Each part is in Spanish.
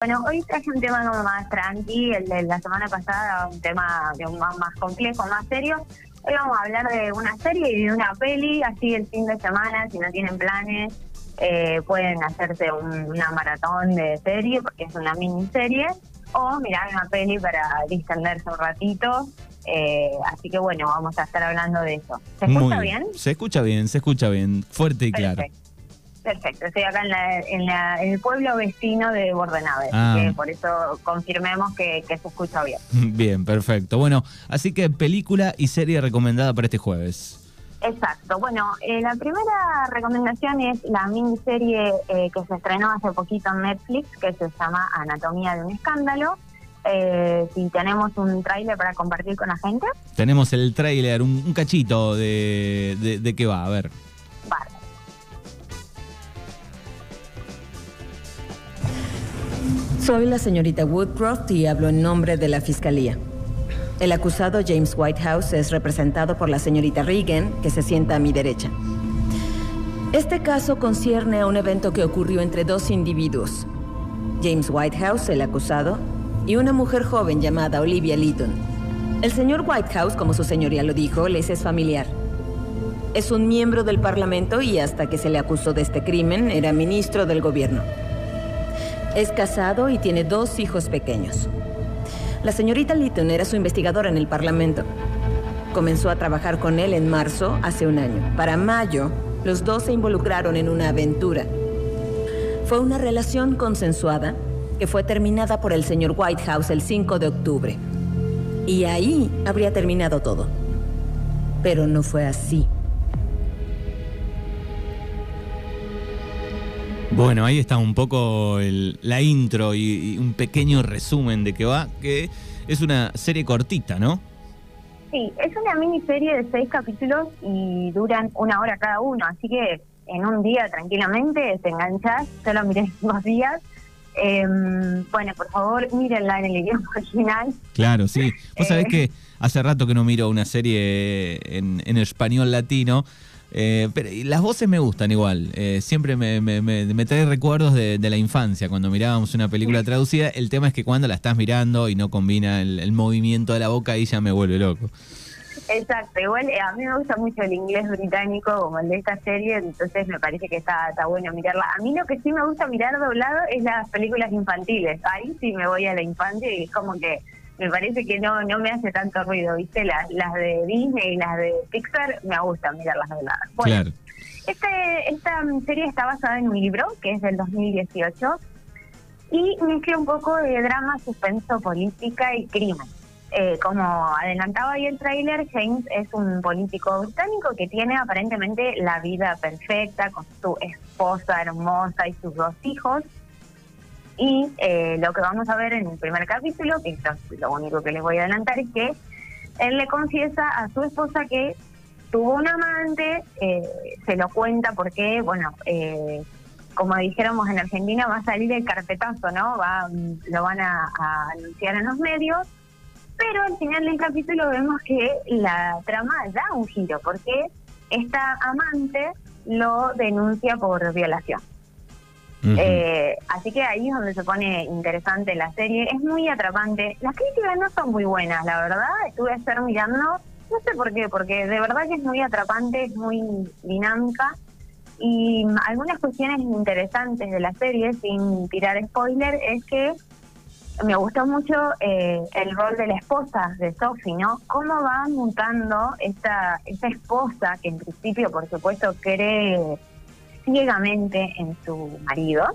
Bueno, hoy traje un tema como más tranqui, el de la semana pasada un tema más, más complejo, más serio. Hoy vamos a hablar de una serie y de una peli, así el fin de semana, si no tienen planes, eh, pueden hacerse una maratón de serie, porque es una miniserie, o mirar una peli para distenderse un ratito. Eh, así que bueno, vamos a estar hablando de eso. ¿Se escucha bien? Se escucha bien, se escucha bien, fuerte y claro. Perfecto, estoy acá en, el pueblo vecino de Bordenave, ah. que por eso confirmemos que, se escucha bien. Bien, perfecto. Bueno, así que película y serie recomendada para este jueves. Exacto. Bueno, eh, la primera recomendación es la miniserie eh, que se estrenó hace poquito en Netflix, que se llama Anatomía de un escándalo. Eh, si tenemos un tráiler para compartir con la gente. Tenemos el tráiler, un, cachito de, de, de qué va, a ver. Soy la señorita Woodcroft y hablo en nombre de la Fiscalía. El acusado James Whitehouse es representado por la señorita Regan, que se sienta a mi derecha. Este caso concierne a un evento que ocurrió entre dos individuos. James Whitehouse, el acusado, y una mujer joven llamada Olivia Litton. El señor Whitehouse, como su señoría lo dijo, les es familiar. Es un miembro del Parlamento y hasta que se le acusó de este crimen era ministro del gobierno. Es casado y tiene dos hijos pequeños. La señorita Litton era su investigadora en el Parlamento. Comenzó a trabajar con él en marzo, hace un año. Para mayo, los dos se involucraron en una aventura. Fue una relación consensuada que fue terminada por el señor Whitehouse el 5 de octubre. Y ahí habría terminado todo. Pero no fue así. Bueno, ahí está un poco la intro y, un pequeño resumen de qué va, que es una serie cortita, ¿no? Sí, es una miniserie de seis capítulos y duran una hora cada uno, así que en un día tranquilamente te enganchas, solo miré dos días. Em, bueno, por favor, mírenla en el idioma original. Claro, sí. Vos sabés eh. que hace rato que no miro una serie en, en español latino. Eh, pero las voces me gustan igual. Eh, siempre me, me, trae recuerdos de, la infancia, cuando mirábamos una película traducida. El tema es que cuando la estás mirando y no combina el, movimiento de la boca, ahí ya me vuelve loco. Exacto, igual eh, a mí me gusta mucho el inglés británico como el de esta serie, entonces me parece que está, está bueno mirarla. A mí lo que sí me gusta mirar doblado es las películas infantiles. Ahí sí me voy a la infancia y es como que me parece que no no me hace tanto ruido, ¿viste? Las, las de Disney y las de Pixar me gustan mirarlas dobladas. Bueno, claro. este, esta serie está basada en un libro que es del 2018 y mezcla un poco de drama, suspenso, política y crimen. Eh, como adelantaba ahí el tráiler, James es un político británico que tiene aparentemente la vida perfecta con su esposa hermosa y sus dos hijos y eh, lo que vamos a ver en el primer capítulo, que es lo único que les voy a adelantar, es que él le confiesa a su esposa que tuvo un amante, eh, se lo cuenta porque, bueno, eh, como dijéramos en Argentina, va a salir el carpetazo, ¿no? Va, lo van a, anunciar en los medios, pero al final del capítulo vemos que la trama da un giro, porque esta amante lo denuncia por violación. Eh, así que ahí es donde se pone interesante la serie. Es muy atrapante. Las críticas no son muy buenas, la verdad. Estuve a estar mirando, no sé por qué, porque de verdad que es muy atrapante, es muy dinámica. Y algunas cuestiones interesantes de la serie, sin tirar spoiler, es que me gustó mucho eh, el rol de la esposa de Sophie, ¿no? Cómo va mutando esta, esta esposa que en principio, por supuesto, cree ciegamente en su marido.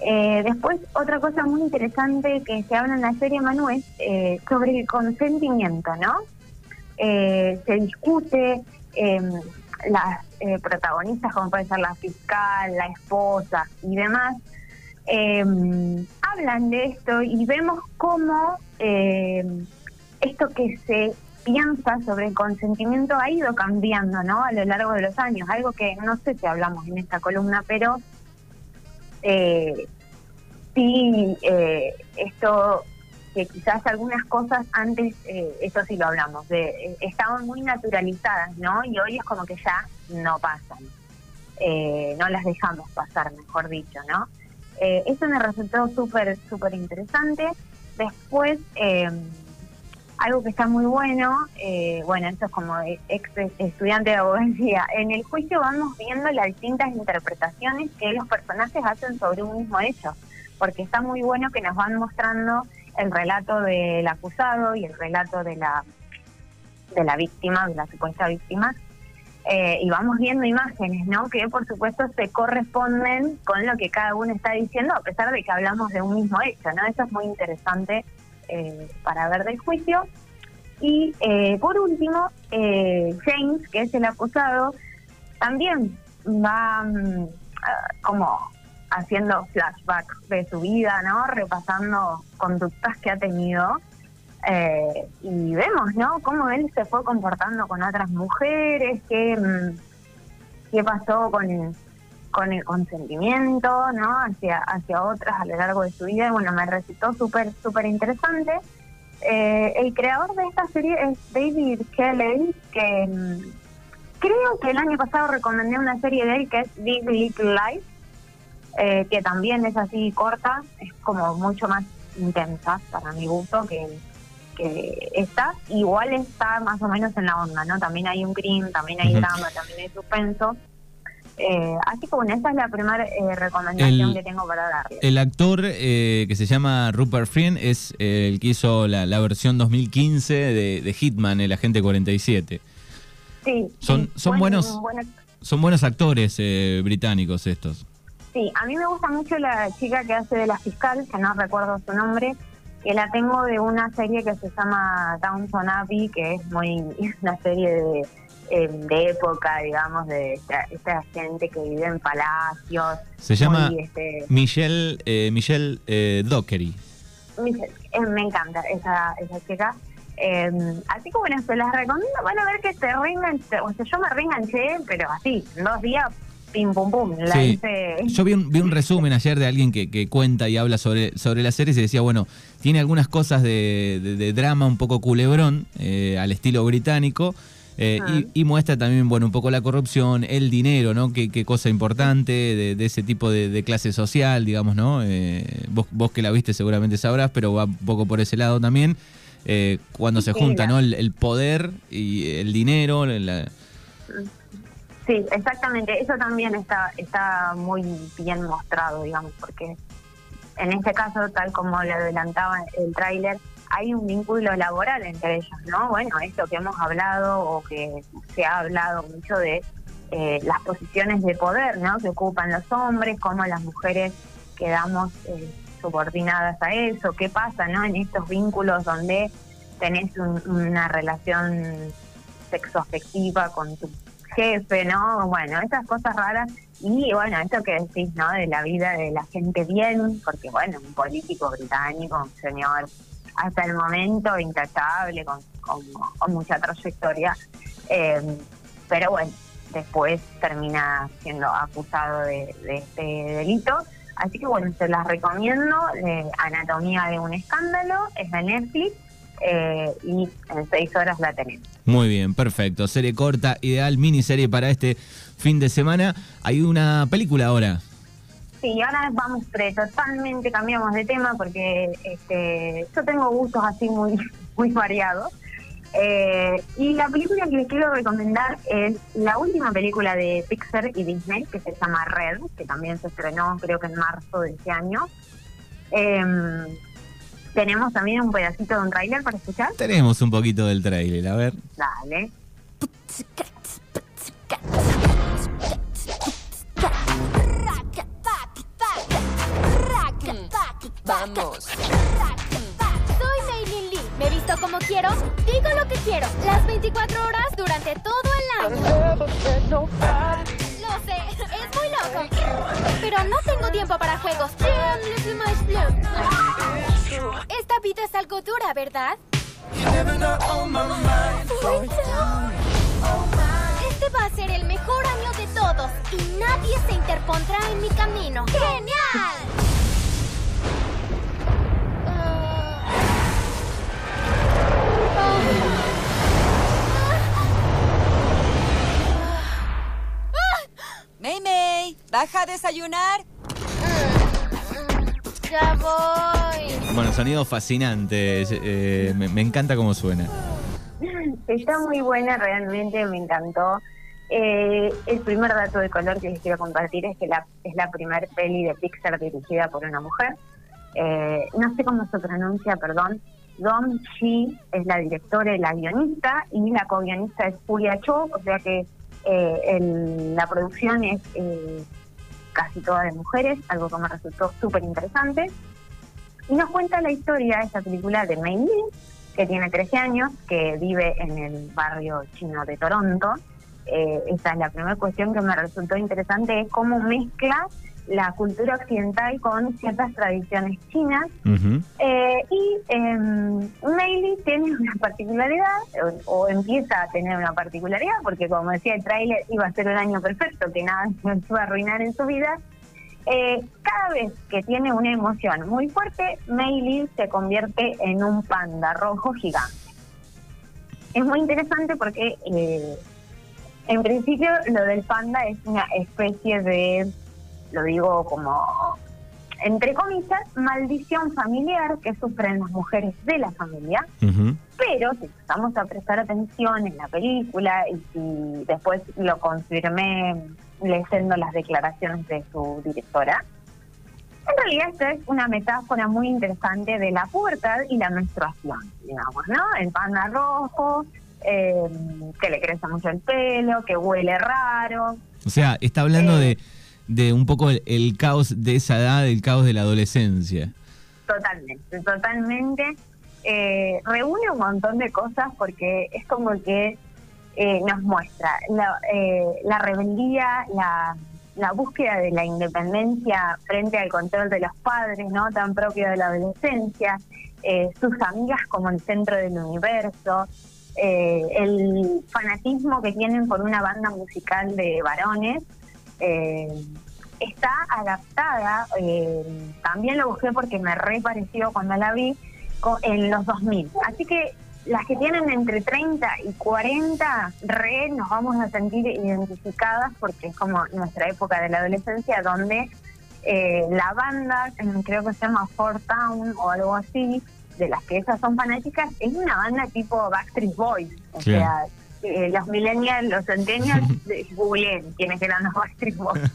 Eh, después, otra cosa muy interesante que se habla en la serie Manu es eh, sobre el consentimiento, ¿no? Eh, se discute em, las protagonistas, como puede ser la fiscal, la esposa y demás, em, hablan de esto y vemos cómo em, esto que se piensa sobre el consentimiento ha ido cambiando ¿no? a lo largo de los años, algo que no sé si hablamos en esta columna, pero eh, sí, eh, esto, que quizás algunas cosas antes, eh, eso sí lo hablamos, de, eh, estaban muy naturalizadas, ¿no? Y hoy es como que ya no pasan, no las dejamos pasar, mejor dicho, ¿no? Eso me resultó súper, súper interesante. Después, algo que está muy bueno, eh, bueno, esto es como ex estudiante de abogacía, en el juicio vamos viendo las distintas interpretaciones que los personajes hacen sobre un mismo hecho, porque está muy bueno que nos van mostrando el relato del acusado y el relato de la de la víctima, de la supuesta víctima, eh, y vamos viendo imágenes, ¿no? Que por supuesto se corresponden con lo que cada uno está diciendo, a pesar de que hablamos de un mismo hecho, ¿no? Eso es muy interesante eh, para ver del juicio. Y eh, por último, James, que es el acusado, también va mm, como haciendo flashbacks de su vida, ¿no? Repasando conductas que ha tenido eh, y vemos, ¿no? Cómo él se fue comportando con otras mujeres, qué, mm, qué pasó con, con el consentimiento, ¿no? Hacia, hacia otras a lo largo de su vida. Y bueno, me resultó súper, súper interesante. Eh, el creador de esta serie es David Kelly, que mm, creo que el año pasado recomendé una serie de él que es Big Little Life, eh, que también es así corta, es como mucho más intensa para mi gusto que que está, igual está más o menos en la onda, ¿no? También hay un crimen, también hay drama, también hay suspenso. Eh, así que bueno, esa es la primera eh, recomendación que tengo para darle. El actor eh, que se llama Rupert Friend es el que hizo la, versión 2015 de, Hitman, el agente 47. Sí. Son, son buenos, son buenos actores británicos estos. Sí, a mí me gusta mucho la chica que hace de la fiscal, que no recuerdo su nombre, que la tengo de una serie que se llama Downton Abbey, que es muy una serie de, eh, de época, digamos, de esta, gente que vive en palacios. Se llama este, Michelle, eh, Michelle eh, Dockery. Eh, me encanta esa, esa chica. así que bueno, se las recomiendo. Van a ver que se reenganché, o sea, yo me reenganché, pero así, en dos días pim pum pum. Yo vi un, vi un resumen ayer de alguien que, que, cuenta y habla sobre, sobre la serie y decía, bueno, tiene algunas cosas de, drama un poco culebrón, eh, al estilo británico. Eh, ah. y, muestra también, bueno, un poco la corrupción, el dinero, ¿no? Qué, qué cosa importante de, ese tipo de, clase social, digamos, ¿no? Eh, vos, vos que la viste seguramente sabrás, pero va un poco por ese lado también. cuando se junta, ¿no? El, poder y el dinero, la, Sí, exactamente. Eso también está, está muy bien mostrado, digamos, porque en este caso, tal como le adelantaba el tráiler, hay un vínculo laboral entre ellos, ¿no? Bueno, esto que hemos hablado o que se ha hablado mucho de eh, las posiciones de poder, ¿no? Que ocupan los hombres, cómo las mujeres quedamos eh, subordinadas a eso, qué pasa, ¿no? En estos vínculos donde tenés una relación sexoafectiva con tu jefe, ¿no? Bueno, esas cosas raras. Y bueno, esto que decís, ¿no? De la vida de la gente bien, porque bueno, un político británico, un señor hasta el momento intachable, con, con, mucha trayectoria. Eh, pero bueno, después termina siendo acusado de, este delito. Así que bueno, se las recomiendo. Anatomía de un escándalo, es de Netflix eh, y en seis horas la tenemos. Muy bien, perfecto. Serie corta, ideal, miniserie para este fin de semana. Hay una película ahora. Sí, ahora vamos totalmente cambiamos de tema porque este, yo tengo gustos así muy, muy variados. Eh, y la película que les quiero recomendar es la última película de Pixar y Disney, que se llama Red, que también se estrenó creo que en marzo de este año. Eh, ¿Tenemos también un pedacito de un trailer para escuchar? Tenemos un poquito del trailer, a ver. Dale. Vamos. Soy Maylin Lee. Me visto como quiero, digo lo que quiero. Las 24 horas durante todo el año. Lo sé, es muy loco. Pero no tengo tiempo para juegos. Esta vida es algo dura, ¿verdad? Este va a ser el mejor año de todos y nadie se interpondrá en mi camino. ¡Genial! Baja a desayunar. Ya voy. Bueno, sonido fascinante. eh, me, me encanta cómo suena. Está muy buena, realmente me encantó. Eh, el primer dato de color que les quiero compartir es que la, es la primer peli de Pixar dirigida por una mujer. Eh, no sé cómo se pronuncia, perdón. Dom Shi es la directora y la guionista, y la co-guionista es Julia Cho, o sea que eh, el- la producción es eh, casi toda de mujeres, algo que me resultó súper interesante. Y nos cuenta la historia, esta película de Mei Ling, que tiene 13 años, que vive en el barrio chino de Toronto. Eh, esa es la primera cuestión que me resultó interesante, es cómo mezcla la cultura occidental con ciertas tradiciones chinas. Eh, y eh, Meili tiene una particularidad, o, o empieza a tener una particularidad, porque como decía el tráiler, iba a ser un año perfecto, que nada se iba a arruinar en su vida. Eh, cada vez que tiene una emoción muy fuerte, Meili se convierte en un panda rojo gigante. Es muy interesante porque, eh, en principio, lo del panda es una especie de, lo digo como, entre comillas, maldición familiar que sufren las mujeres de la familia. Pero si empezamos a prestar atención en la película y si después lo confirmé leyendo las declaraciones de su directora, en realidad esta es una metáfora muy interesante de la pubertad y la menstruación, digamos, ¿no? El panda rojo, eh, que le crece mucho el pelo, que huele raro. O sea, está hablando Eh. de, de un poco el, caos de esa edad, el caos de la adolescencia. Totalmente, totalmente. Eh, reúne un montón de cosas porque es como que eh, nos muestra la, eh, la rebeldía, la, la búsqueda de la independencia frente al control de los padres, no tan propio de la adolescencia, eh, sus amigas como el centro del universo, eh, el fanatismo que tienen por una banda musical de varones. Eh, está adaptada, eh, también lo busqué porque me re pareció cuando la vi, en los 2000. Así que las que tienen entre 30 y 40, re nos vamos a sentir identificadas porque es como nuestra época de la adolescencia donde eh, la banda, creo que se llama Fort Town o algo así, de las que esas son fanáticas, es una banda tipo Backstreet Boys. O sea, eh, los millennials, los centennials, googleen quiénes eran los Backstreet Boys.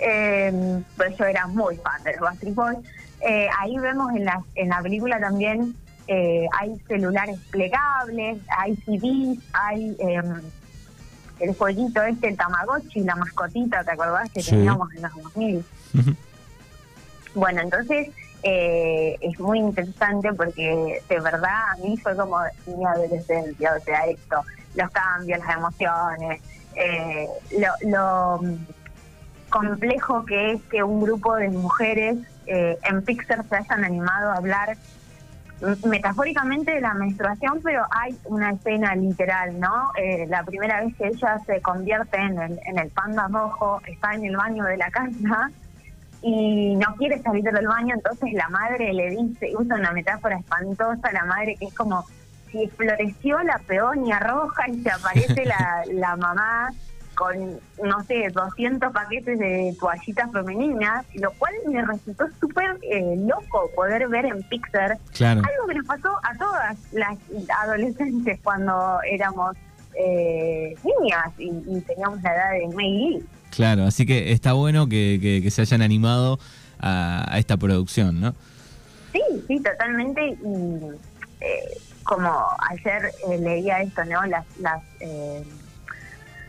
Eh, pues yo era muy fan de los Backstreet Boys. Eh, ahí vemos en la, en la película también eh, hay celulares plegables, hay CDs, hay eh, el jueguito este, el Tamagotchi, la mascotita, ¿te acordás que Sí. teníamos en los 2000? Bueno, entonces eh, es muy interesante porque de verdad a mí fue como mi adolescencia, o sea, esto, los cambios, las emociones, eh, lo, mm, complejo que es que un grupo de mujeres eh, en Pixar se hayan animado a hablar metafóricamente de la menstruación, pero hay una escena literal, ¿no? Eh, la primera vez que ella se convierte en el, en el panda rojo, está en el baño de la casa y no quiere salir del baño, entonces la madre le dice, usa una metáfora espantosa, la madre que es como si floreció la peonia roja y se aparece la, la mamá con, no sé, 200 paquetes de toallitas femeninas, lo cual me resultó súper eh, loco poder ver en Pixar Claro. algo que nos pasó a todas las adolescentes cuando éramos eh, niñas y, y teníamos la edad de Mei Lee. Claro, así que está bueno que, que- que se hayan animado a, a esta producción, ¿no? Sí, sí, totalmente. Y eh, como ayer eh, leía esto, ¿no? Las, las, eh,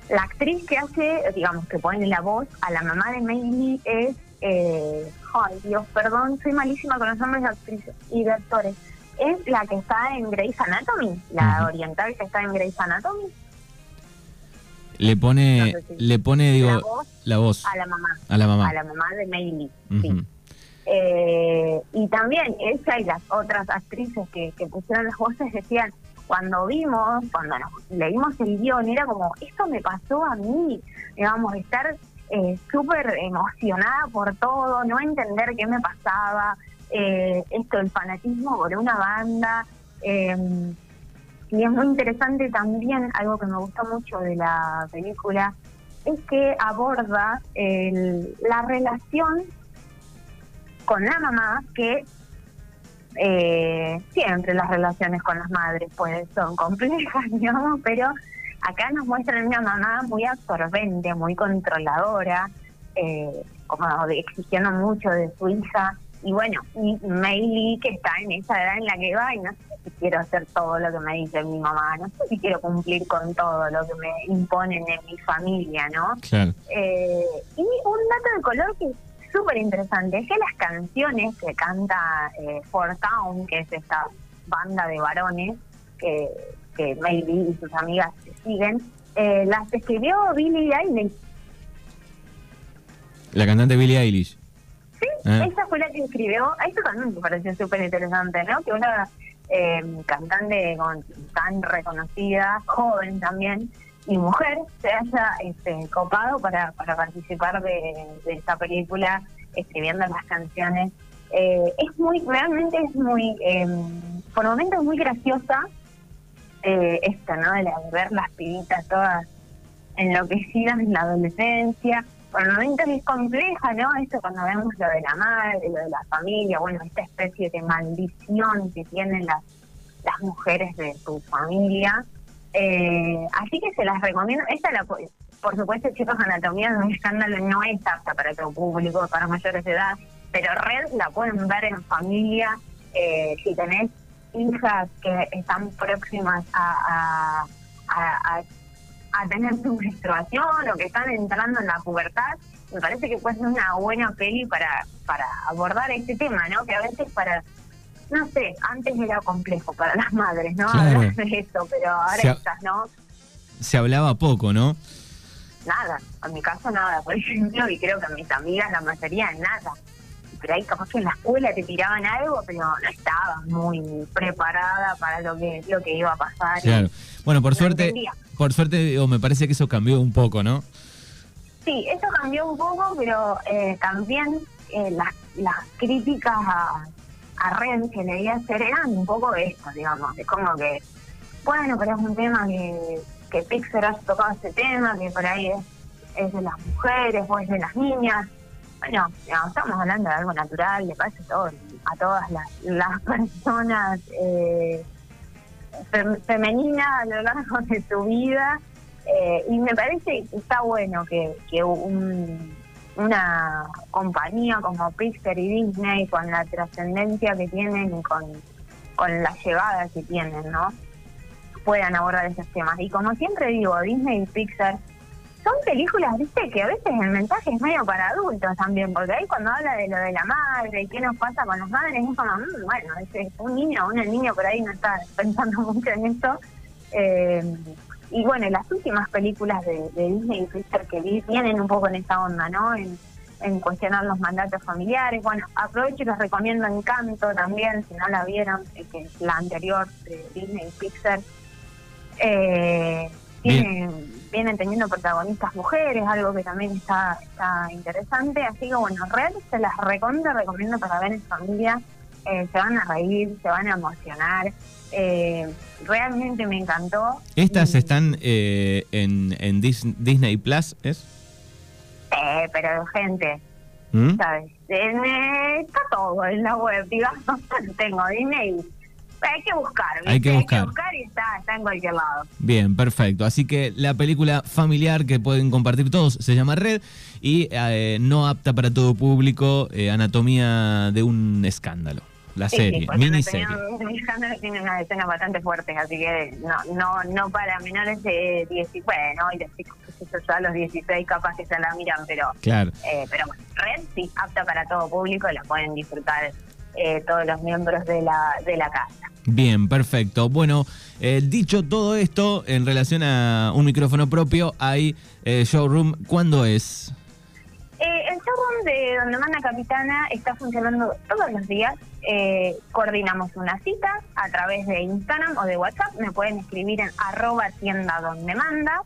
la actriz que hace, digamos, que pone la voz a la mamá de Meili es. Eh, ay, Dios, perdón, soy malísima con los nombres de actrices y de actores. Es la que está en Grey's Anatomy, la oriental que está en Grey's Anatomy. Le pone, No sé si- le pone, digo, La voz la voz a la mamá, a la mamá. a la mamá de Meili. Ujú. sí. Eh, y también ella y las otras actrices que, que pusieron las voces decían, cuando vimos, cuando nos leímos el guion, era como, esto me pasó a mí, digamos, estar eh, súper emocionada por todo, no entender qué me pasaba, eh, esto, el fanatismo por una banda. eh, y es muy interesante también, algo que me gustó mucho de la película, es que aborda el- la relación con la mamá que eh, siempre las relaciones con las madres pues son complejas, digamos, pero acá nos muestran una mamá muy absorbente, muy controladora, eh, como exigiendo mucho de su hija. Y bueno, y Lee que está en esa edad en la que va y no sé si quiero hacer todo lo que me dice mi mamá, no sé si quiero cumplir con todo lo que me imponen en mi familia, ¿no? Eh, y un dato de color que súper interesante es que las canciones que canta eh, Fort Town, que es esta banda de varones que, que Maybe y sus amigas siguen, eh, las escribió Billie Eilish. La cantante Billie Eilish. Ah. esa fue la que escribió. Eso también me pareció súper interesante, ¿no? Que una eh, cantante tan reconocida, joven también, y mujer se haya este, copado para, para participar de, esta película escribiendo las canciones. Eh, es muy, realmente es muy, eh, por momentos muy graciosa eh, esta, ¿no? De, ver las pibitas todas enloquecidas en la adolescencia. Por momentos es compleja, ¿no? Esto cuando vemos lo de la madre, lo de la familia, bueno, esta especie de maldición que tienen las, las mujeres de su familia. Eh, así que se las recomiendo. Esta, la, por supuesto, chicos, Anatomía de un escándalo no es apta para todo público, para mayores de edad, pero Red la pueden ver en familia. Eh, si tenés hijas que están próximas a, a, a, tener su menstruación o que están entrando en la pubertad, me parece que puede ser una buena peli para, para abordar este tema, ¿no? Que a veces para no sé, antes era complejo para las madres, ¿no? Hablar de eso, pero ahora estas, ¿no? Se hablaba poco, ¿no? Nada, en mi caso nada, por ejemplo, y creo que a mis amigas la mayoría nada. Pero ahí capaz que en la escuela te tiraban algo, pero no estaba muy preparada para lo que lo que iba a pasar. Claro. Bueno, por suerte, por suerte, o me parece que eso cambió un poco, ¿no? Sí, eso cambió un poco, pero eh, también eh, las, las críticas a, a Ren que leía hacer eran un poco esto, digamos, es como que, bueno, pero es un tema que, que Pixar ha tocado este tema, que por ahí es, es de las mujeres o es de las niñas. Bueno, estamos hablando de algo natural, le pasa a, todos, a todas las, las personas eh, femeninas a lo largo de su vida. Eh, y me parece que está bueno que, que un una compañía como Pixar y Disney con la trascendencia que tienen y con, con la llegada que tienen, ¿no? Puedan abordar esos temas. Y como siempre digo, Disney y Pixar son películas, viste, que a veces el mensaje es medio para adultos también, porque ahí cuando habla de lo de la madre y qué nos pasa con las madres, es como, mm, bueno, es, un niño, un niño por ahí no está pensando mucho en esto. Eh, y bueno, las últimas películas de, Disney y Pixar que vi vienen un poco en esa onda, ¿no? En, cuestionar los mandatos familiares. Bueno, aprovecho y les recomiendo Encanto también, si no la vieron, eh, que es la anterior de Disney y Pixar. Eh, vienen teniendo protagonistas mujeres, algo que también está, está interesante. Así que bueno, Red se las recomiendo, recomiendo para ver en familia. Eh, se van a reír, se van a emocionar. Eh, realmente me encantó. ¿Estas están eh, en, en Disney Plus, es? Eh, pero gente, ¿Mm? ¿sabes? está todo en la web, digamos, tengo Disney. Hay que buscar, Hay que buscar. y está, está en cualquier lado. Bien, perfecto. Así que la película familiar que pueden compartir todos se llama Red y no apta para todo público, Anatomía de un escándalo la serie, miniserie. tiene unas escenas bastante fuertes, así que no no no para menores de 10, bueno, y ya a los 16 capaz que se la miran, pero claro. Eh, pero Red sí, apta para todo público, la pueden disfrutar eh, todos los miembros de la, de la casa. Bien, perfecto. Bueno, eh, dicho todo esto, en relación a un micrófono propio, hay showroom, ¿cuándo es? el showroom de Donde Manda Capitana está funcionando todos los días eh, coordinamos una cita a través de Instagram o de WhatsApp. Me pueden escribir en arroba tienda donde manda.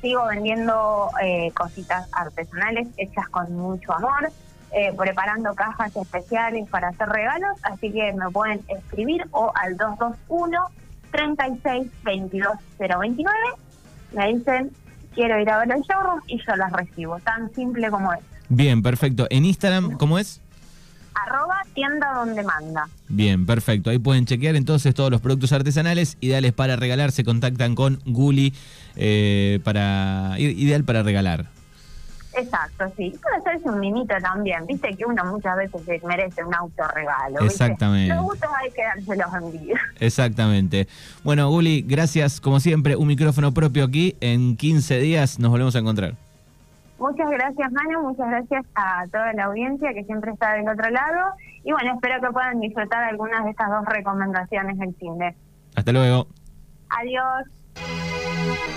Sigo vendiendo eh, cositas artesanales hechas con mucho amor, eh, preparando cajas especiales para hacer regalos. Así que me pueden escribir o al 221 36 22 029. Me dicen, quiero ir a ver el showroom y yo las recibo. Tan simple como es. Bien, perfecto. ¿En Instagram cómo es? arroba tienda donde manda. Bien, perfecto. Ahí pueden chequear entonces todos los productos artesanales ideales para regalar. Se contactan con Guli eh, para ideal para regalar. Exacto, sí. Puede hacerse un mimito también. Viste que uno muchas veces se merece un autorregalo. ¿viste? Exactamente. Los gustos hay que dárselos en vida. Exactamente. Bueno, Guli, gracias como siempre. Un micrófono propio aquí. En 15 días nos volvemos a encontrar. Muchas gracias, Manu. Muchas gracias a toda la audiencia que siempre está del otro lado. Y bueno, espero que puedan disfrutar algunas de estas dos recomendaciones del cine. Hasta luego. Adiós.